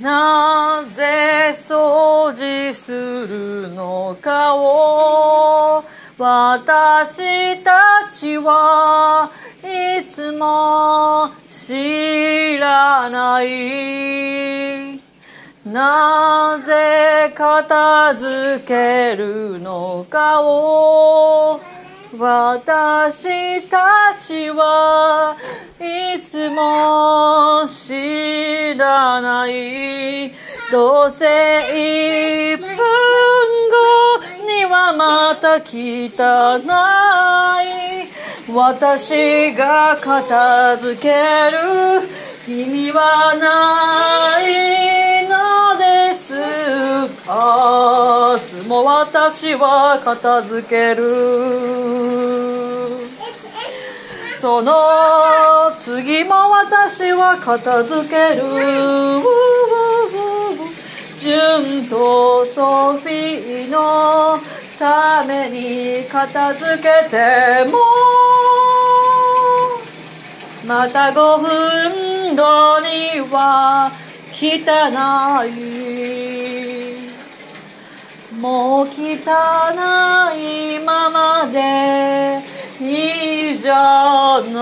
なぜ掃除するのかを私たちはいつも知らないなぜ片付けるのかを私たちは知らない。どうせ1分後にはまた汚い。私が片付ける。意味はないのです。明日も私は片付ける。その次も私は片付ける。ジュンとソフィーのために片付けても。また5分後には汚い。もう汚いままで。いいじゃない